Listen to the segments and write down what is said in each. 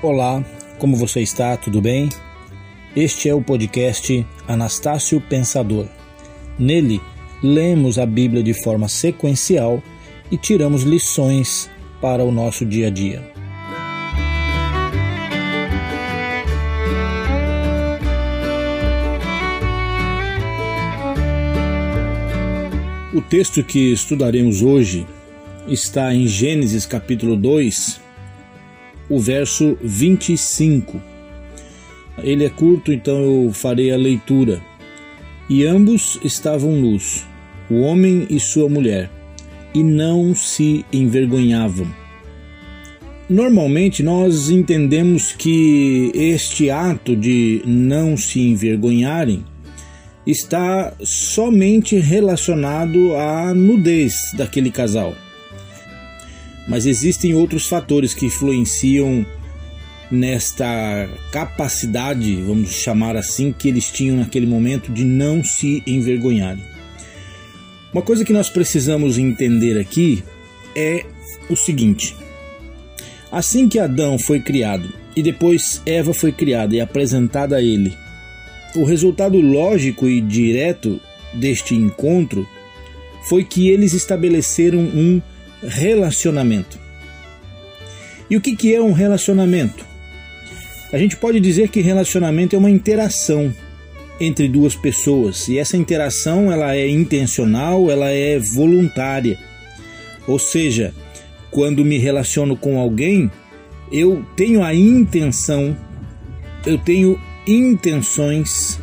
Olá, como você está? Tudo bem? Este é o podcast Anastácio Pensador. Nele, lemos a Bíblia de forma sequencial e tiramos lições para o nosso dia a dia. O texto que estudaremos hoje está em Gênesis capítulo 2, o verso 25. Ele é curto, então eu farei a leitura. E ambos estavam nus, o homem e sua mulher, e não se envergonhavam. Normalmente nós entendemos que este ato de não se envergonharem está somente relacionado à nudez daquele casal. Mas existem outros fatores que influenciam nesta capacidade, vamos chamar assim, que eles tinham naquele momento de não se envergonharem. Uma coisa que nós precisamos entender aqui é o seguinte: assim que Adão foi criado e depois Eva foi criada e apresentada a ele, o resultado lógico e direto deste encontro foi que eles estabeleceram um relacionamento. E o que, que é um relacionamento? A gente pode dizer que relacionamento é uma interação entre duas pessoas e essa interação ela é intencional, ela é voluntária. Ou seja, quando me relaciono com alguém, eu tenho a intenção, eu tenho intenções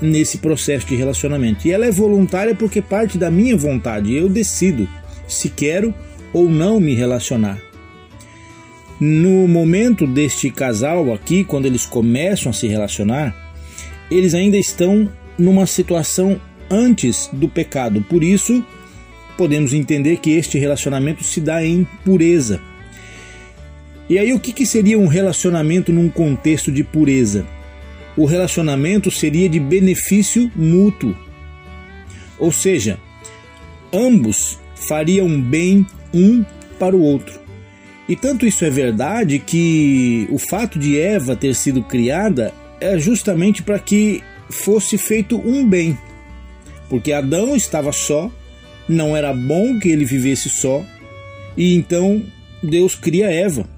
nesse processo de relacionamento. E ela é voluntária porque parte da minha vontade. Eu decido se quero ou não me relacionar. No momento deste casal aqui, quando eles começam a se relacionar, eles ainda estão numa situação antes do pecado. Por isso, podemos entender que este relacionamento se dá em pureza. E aí, o que, que seria um relacionamento num contexto de pureza? O relacionamento seria de benefício mútuo. Ou seja, ambos fariam bem um para o outro. E tanto isso é verdade que o fato de Eva ter sido criada é justamente para que fosse feito um bem. Porque Adão estava só, não era bom que ele vivesse só, e então Deus cria Eva.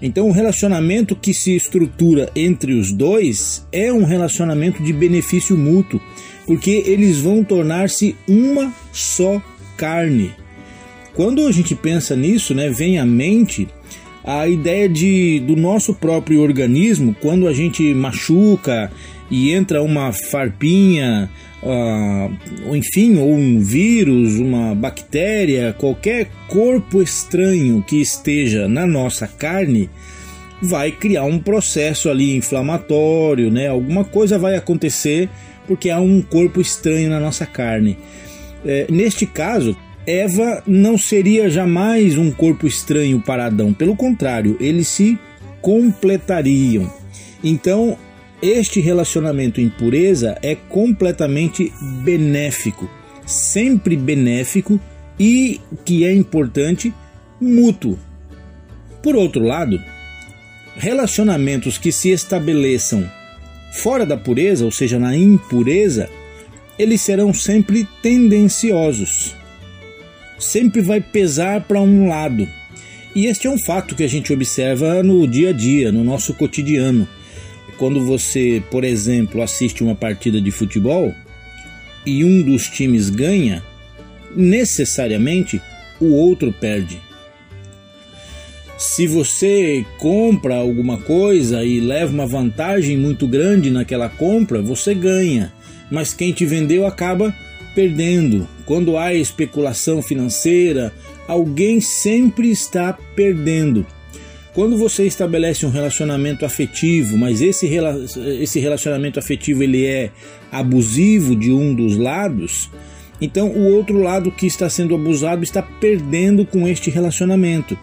Então, o relacionamento que se estrutura entre os dois é um relacionamento de benefício mútuo, porque eles vão tornar-se uma só carne. Quando a gente pensa nisso, né, vem à mente a ideia de do nosso próprio organismo, quando a gente machuca e entra uma farpinha, uh, enfim, ou um vírus, uma bactéria, qualquer corpo estranho que esteja na nossa carne, vai criar um processo ali inflamatório, né? Alguma coisa vai acontecer porque há um corpo estranho na nossa carne. É, neste caso, Eva não seria jamais um corpo estranho para Adão, pelo contrário, eles se completariam. Então, este relacionamento em pureza é completamente benéfico, sempre benéfico e, que é importante, mútuo. Por outro lado, relacionamentos que se estabeleçam fora da pureza, ou seja, na impureza, eles serão sempre tendenciosos. Sempre vai pesar para um lado. E este é um fato que a gente observa no dia a dia, no nosso cotidiano. Quando você, por exemplo, assiste uma partida de futebol e um dos times ganha, necessariamente o outro perde. Se você compra alguma coisa e leva uma vantagem muito grande naquela compra, você ganha mas quem te vendeu acaba perdendo. Quando há especulação financeira, alguém sempre está perdendo. Quando você estabelece um relacionamento afetivo, mas esse, esse relacionamento afetivo ele é abusivo de um dos lados, então o outro lado que está sendo abusado está perdendo com este relacionamento.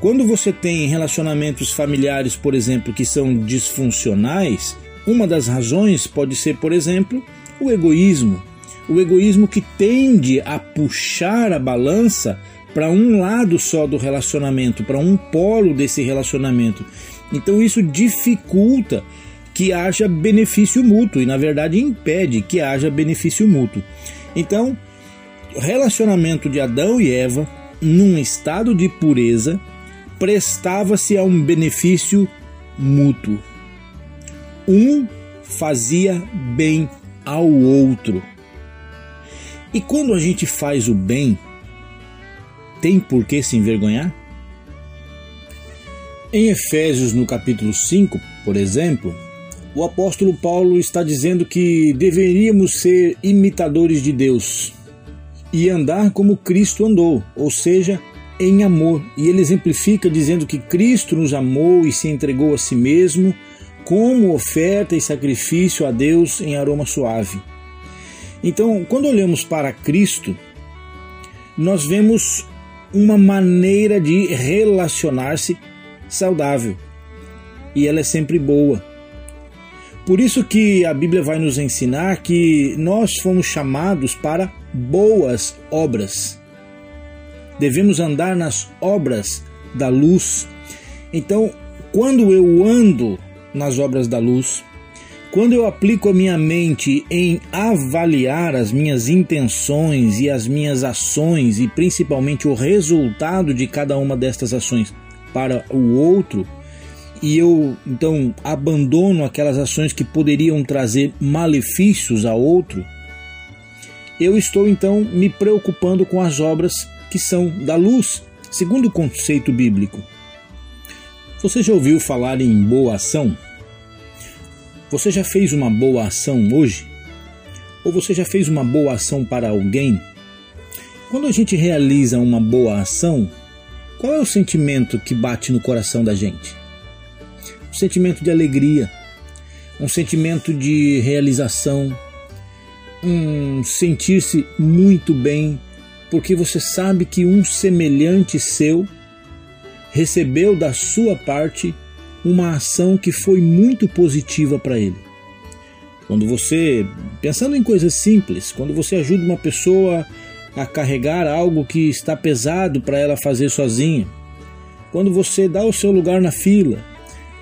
Quando você tem relacionamentos familiares, por exemplo, que são disfuncionais, uma das razões pode ser, por exemplo, o egoísmo. O egoísmo que tende a puxar a balança para um lado só do relacionamento, para um polo desse relacionamento. Então isso dificulta que haja benefício mútuo e, na verdade, impede que haja benefício mútuo. Então, o relacionamento de Adão e Eva, num estado de pureza, prestava-se a um benefício mútuo. Um fazia bem ao outro. E quando a gente faz o bem, tem por que se envergonhar? Em Efésios, no capítulo 5, por exemplo, o apóstolo Paulo está dizendo que deveríamos ser imitadores de Deus e andar como Cristo andou, ou seja, em amor. E ele exemplifica dizendo que Cristo nos amou e se entregou a si mesmo como oferta e sacrifício a Deus em aroma suave. Então, quando olhamos para Cristo, nós vemos uma maneira de relacionar-se saudável. E ela é sempre boa. Por isso que a Bíblia vai nos ensinar que nós fomos chamados para boas obras. Devemos andar nas obras da luz. Então, quando eu ando nas obras da luz, quando eu aplico a minha mente em avaliar as minhas intenções e as minhas ações e principalmente o resultado de cada uma destas ações para o outro, e eu então abandono aquelas ações que poderiam trazer malefícios a outro, eu estou então me preocupando com as obras que são da luz, segundo o conceito bíblico. Você já ouviu falar em boa ação? Você já fez uma boa ação hoje? Ou você já fez uma boa ação para alguém? Quando a gente realiza uma boa ação, qual é o sentimento que bate no coração da gente? Um sentimento de alegria, um sentimento de realização, um sentir-se muito bem, porque você sabe que um semelhante seu recebeu da sua parte uma ação que foi muito positiva para ele. Quando você, pensando em coisas simples, quando você ajuda uma pessoa a carregar algo que está pesado para ela fazer sozinha, quando você dá o seu lugar na fila,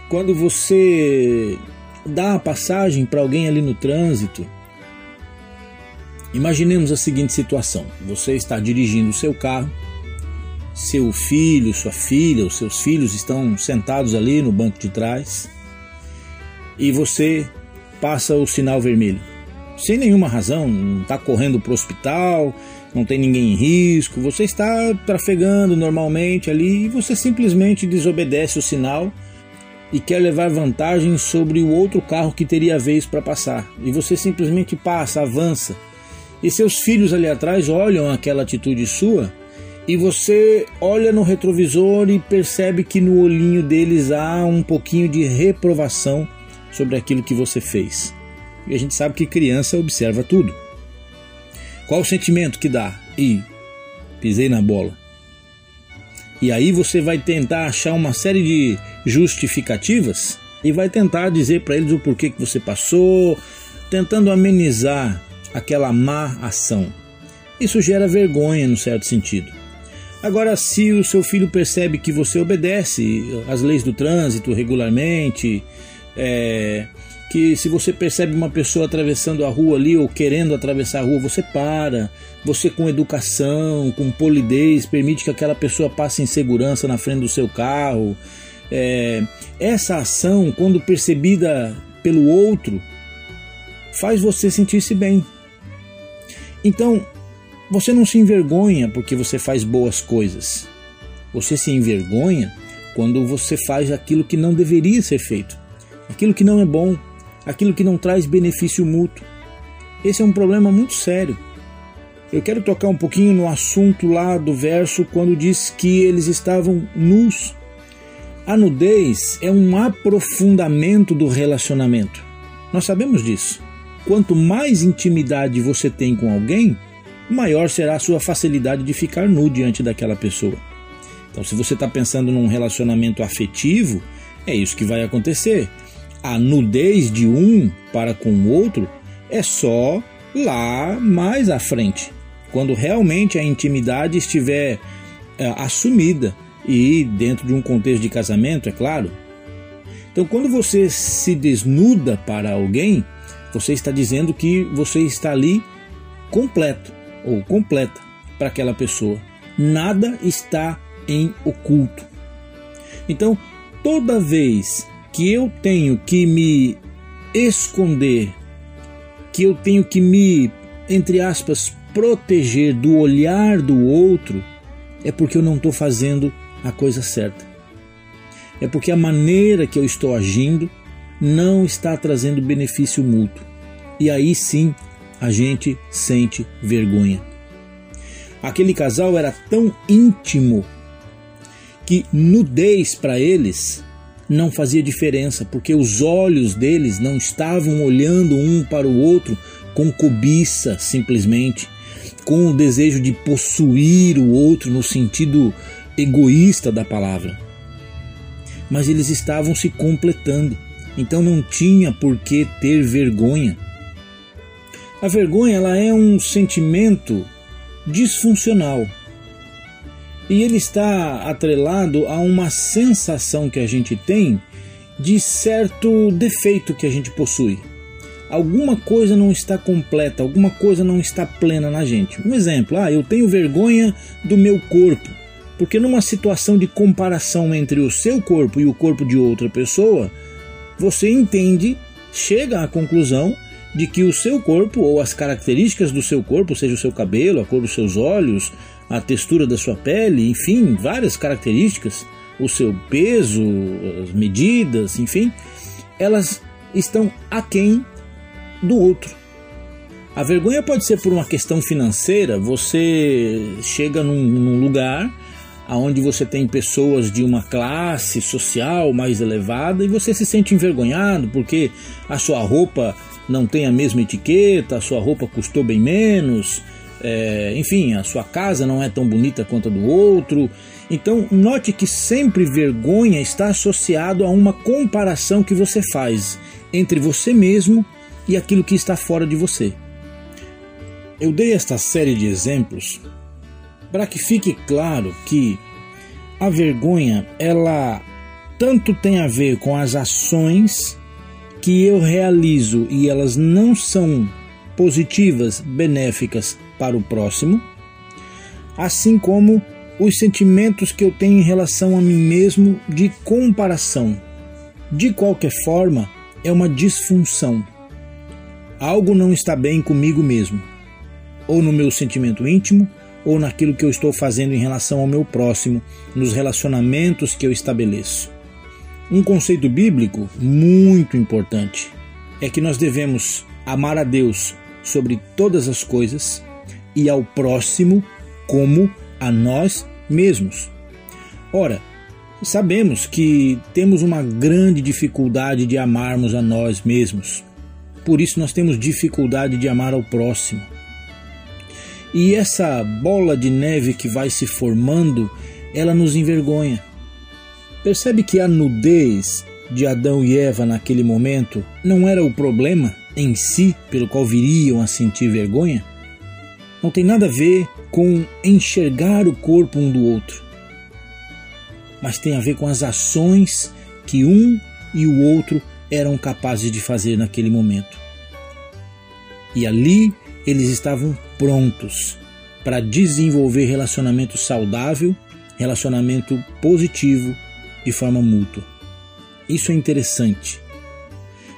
quando você dá a passagem para alguém ali no trânsito. Imaginemos a seguinte situação: você está dirigindo o seu carro seu filho, sua filha, os seus filhos estão sentados ali no banco de trás e você passa o sinal vermelho. Sem nenhuma razão, não está correndo para o hospital, não tem ninguém em risco, você está trafegando normalmente ali e você simplesmente desobedece o sinal e quer levar vantagem sobre o outro carro que teria vez para passar. E você simplesmente passa, avança. E seus filhos ali atrás olham aquela atitude sua e você olha no retrovisor e percebe que no olhinho deles há um pouquinho de reprovação sobre aquilo que você fez. E a gente sabe que criança observa tudo. Qual o sentimento que dá? E pisei na bola. E aí você vai tentar achar uma série de justificativas e vai tentar dizer para eles o porquê que você passou, tentando amenizar aquela má ação. Isso gera vergonha no certo sentido. Agora, se o seu filho percebe que você obedece às leis do trânsito regularmente, é, que se você percebe uma pessoa atravessando a rua ali ou querendo atravessar a rua, você para, você com educação, com polidez, permite que aquela pessoa passe em segurança na frente do seu carro. É, essa ação, quando percebida pelo outro, faz você sentir-se bem. Então, você não se envergonha porque você faz boas coisas. Você se envergonha quando você faz aquilo que não deveria ser feito, aquilo que não é bom, aquilo que não traz benefício mútuo. Esse é um problema muito sério. Eu quero tocar um pouquinho no assunto lá do verso quando diz que eles estavam nus. A nudez é um aprofundamento do relacionamento. Nós sabemos disso. Quanto mais intimidade você tem com alguém, maior será a sua facilidade de ficar nu diante daquela pessoa. Então, se você está pensando num relacionamento afetivo, é isso que vai acontecer. A nudez de um para com o outro é só lá mais à frente, quando realmente a intimidade estiver é, assumida e dentro de um contexto de casamento, é claro. Então, quando você se desnuda para alguém, você está dizendo que você está ali completo ou completa para aquela pessoa. Nada está em oculto. Então, toda vez que eu tenho que me esconder, que eu tenho que me, entre aspas, proteger do olhar do outro, é porque eu não estou fazendo a coisa certa. É porque a maneira que eu estou agindo não está trazendo benefício mútuo. E aí sim a gente sente vergonha. Aquele casal era tão íntimo que nudez para eles não fazia diferença, porque os olhos deles não estavam olhando um para o outro com cobiça, simplesmente, com o desejo de possuir o outro no sentido egoísta da palavra. Mas eles estavam se completando, então não tinha por que ter vergonha. A vergonha ela é um sentimento disfuncional. E ele está atrelado a uma sensação que a gente tem de certo defeito que a gente possui. Alguma coisa não está completa, alguma coisa não está plena na gente. Um exemplo, ah, eu tenho vergonha do meu corpo. Porque numa situação de comparação entre o seu corpo e o corpo de outra pessoa, você entende, chega à conclusão de que o seu corpo ou as características do seu corpo, seja o seu cabelo, a cor dos seus olhos, a textura da sua pele, enfim, várias características, o seu peso, as medidas, enfim, elas estão aquém do outro. A vergonha pode ser por uma questão financeira, você chega num, num lugar aonde você tem pessoas de uma classe social mais elevada e você se sente envergonhado porque a sua roupa não tem a mesma etiqueta, a sua roupa custou bem menos, é, enfim, a sua casa não é tão bonita quanto a do outro. Então, note que sempre vergonha está associado a uma comparação que você faz entre você mesmo e aquilo que está fora de você. Eu dei esta série de exemplos para que fique claro que a vergonha ela tanto tem a ver com as ações que eu realizo e elas não são positivas, benéficas para o próximo, assim como os sentimentos que eu tenho em relação a mim mesmo de comparação. De qualquer forma, é uma disfunção. Algo não está bem comigo mesmo, ou no meu sentimento íntimo, ou naquilo que eu estou fazendo em relação ao meu próximo, nos relacionamentos que eu estabeleço. Um conceito bíblico muito importante é que nós devemos amar a Deus sobre todas as coisas e ao próximo como a nós mesmos. Ora, sabemos que temos uma grande dificuldade de amarmos a nós mesmos. Por isso nós temos dificuldade de amar ao próximo. E essa bola de neve que vai se formando, ela nos envergonha. Percebe que a nudez de Adão e Eva naquele momento não era o problema em si pelo qual viriam a sentir vergonha? Não tem nada a ver com enxergar o corpo um do outro, mas tem a ver com as ações que um e o outro eram capazes de fazer naquele momento. E ali eles estavam prontos para desenvolver relacionamento saudável, relacionamento positivo de forma mútua. Isso é interessante.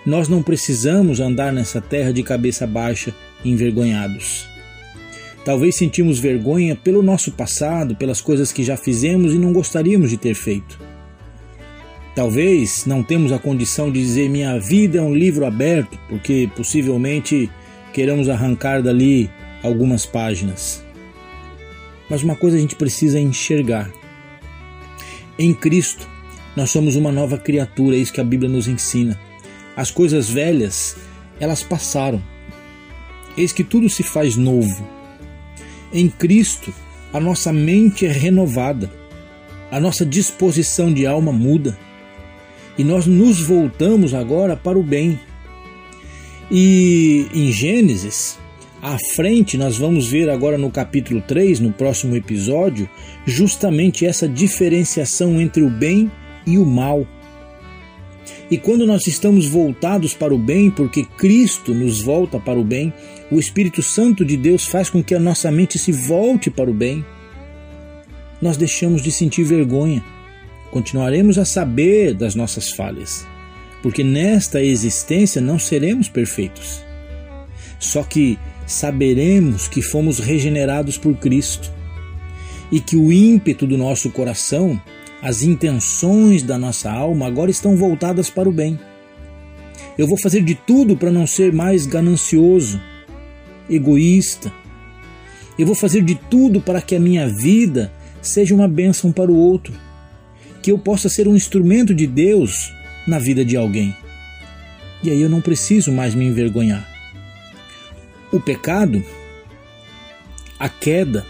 Nós não precisamos andar nessa terra de cabeça baixa, envergonhados. Talvez sentimos vergonha pelo nosso passado, pelas coisas que já fizemos e não gostaríamos de ter feito. Talvez não temos a condição de dizer minha vida é um livro aberto, porque possivelmente queiramos arrancar dali algumas páginas. Mas uma coisa a gente precisa enxergar. Em Cristo, nós somos uma nova criatura, é isso que a Bíblia nos ensina. As coisas velhas, elas passaram. Eis que tudo se faz novo. Em Cristo, a nossa mente é renovada, a nossa disposição de alma muda e nós nos voltamos agora para o bem. E em Gênesis, À frente, nós vamos ver agora no capítulo 3, no próximo episódio, justamente essa diferenciação entre o bem e o mal. E quando nós estamos voltados para o bem, porque Cristo nos volta para o bem, o Espírito Santo de Deus faz com que a nossa mente se volte para o bem, nós deixamos de sentir vergonha. Continuaremos a saber das nossas falhas, porque nesta existência não seremos perfeitos. Só que saberemos que fomos regenerados por Cristo e que o ímpeto do nosso coração as intenções da nossa alma agora estão voltadas para o bem. Eu vou fazer de tudo para não ser mais ganancioso, egoísta. Eu vou fazer de tudo para que a minha vida seja uma bênção para o outro, que eu possa ser um instrumento de Deus na vida de alguém. E aí eu não preciso mais me envergonhar. O pecado, a queda,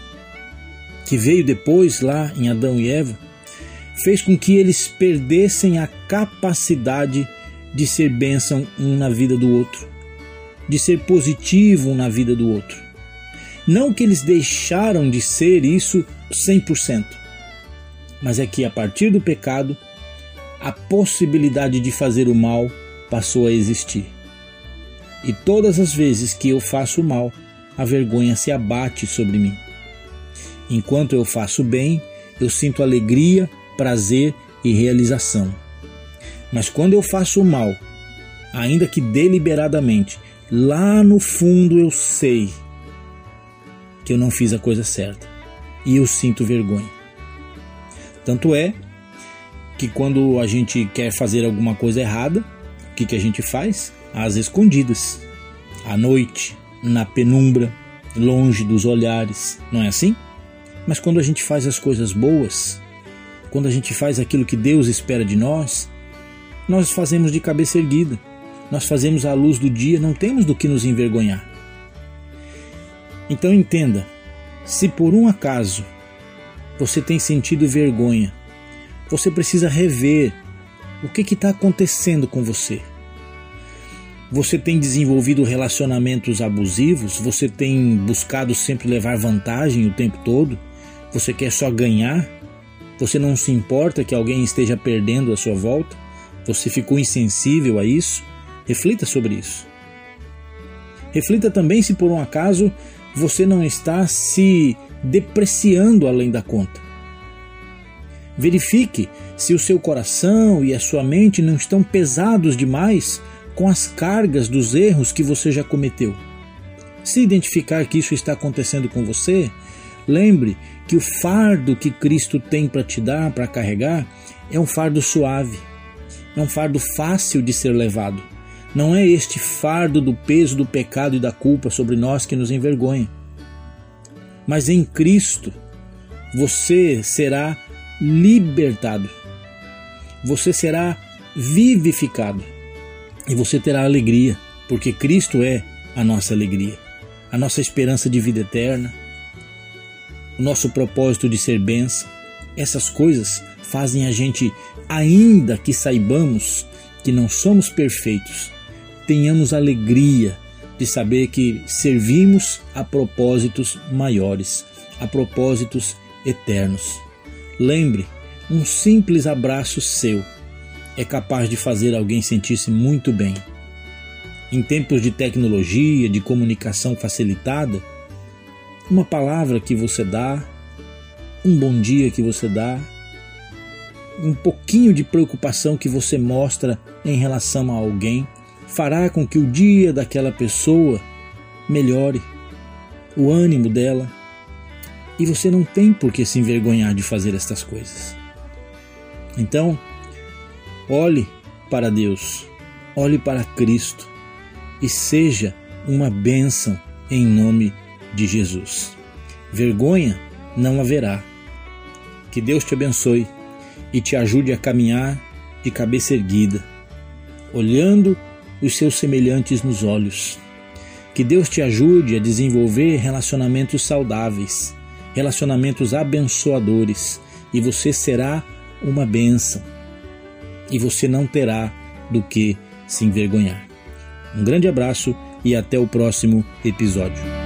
que veio depois lá em Adão e Eva, fez com que eles perdessem a capacidade de ser bênção um na vida do outro, de ser positivo um na vida do outro. Não que eles deixaram de ser isso 100%, mas é que a partir do pecado, a possibilidade de fazer o mal passou a existir. E todas as vezes que eu faço mal, a vergonha se abate sobre mim. Enquanto eu faço bem, eu sinto alegria prazer e realização. Mas quando eu faço mal, ainda que deliberadamente, lá no fundo eu sei que eu não fiz a coisa certa e eu sinto vergonha. Tanto é que quando a gente quer fazer alguma coisa errada, o que, que a gente faz? Às escondidas, à noite, na penumbra, longe dos olhares, não é assim? Mas quando a gente faz as coisas boas, quando a gente faz aquilo que Deus espera de nós, nós fazemos de cabeça erguida. Nós fazemos à luz do dia, não temos do que nos envergonhar. Então entenda: se por um acaso você tem sentido vergonha, você precisa rever o que está acontecendo com você. Você tem desenvolvido relacionamentos abusivos? Você tem buscado sempre levar vantagem o tempo todo? Você quer só ganhar? Você não se importa que alguém esteja perdendo a sua volta? Você ficou insensível a isso? Reflita sobre isso. Reflita também se por um acaso você não está se depreciando além da conta. Verifique se o seu coração e a sua mente não estão pesados demais com as cargas dos erros que você já cometeu. Se identificar que isso está acontecendo com você, lembre que o fardo que Cristo tem para te dar, para carregar, é um fardo suave, é um fardo fácil de ser levado. Não é este fardo do peso do pecado e da culpa sobre nós que nos envergonha. Mas em Cristo você será libertado, você será vivificado e você terá alegria, porque Cristo é a nossa alegria, a nossa esperança de vida eterna, o nosso propósito de ser bênção. Essas coisas fazem a gente, ainda que saibamos que não somos perfeitos, tenhamos alegria de saber que servimos a propósitos maiores, a propósitos eternos. Lembre, um simples abraço seu é capaz de fazer alguém sentir-se muito bem. Em tempos de tecnologia, de comunicação facilitada, uma palavra que você dá, um bom dia que você dá, um pouquinho de preocupação que você mostra em relação a alguém, fará com que o dia daquela pessoa melhore, o ânimo dela, e você não tem por que se envergonhar de fazer estas coisas. Então, olhe para Deus, olhe para Cristo e seja uma bênção em nome de Jesus. Vergonha não haverá. Que Deus te abençoe e te ajude a caminhar de cabeça erguida, olhando os seus semelhantes nos olhos. Que Deus te ajude a desenvolver relacionamentos saudáveis, relacionamentos abençoadores, e você será uma bênção. E você não terá do que se envergonhar. Um grande abraço e até o próximo episódio.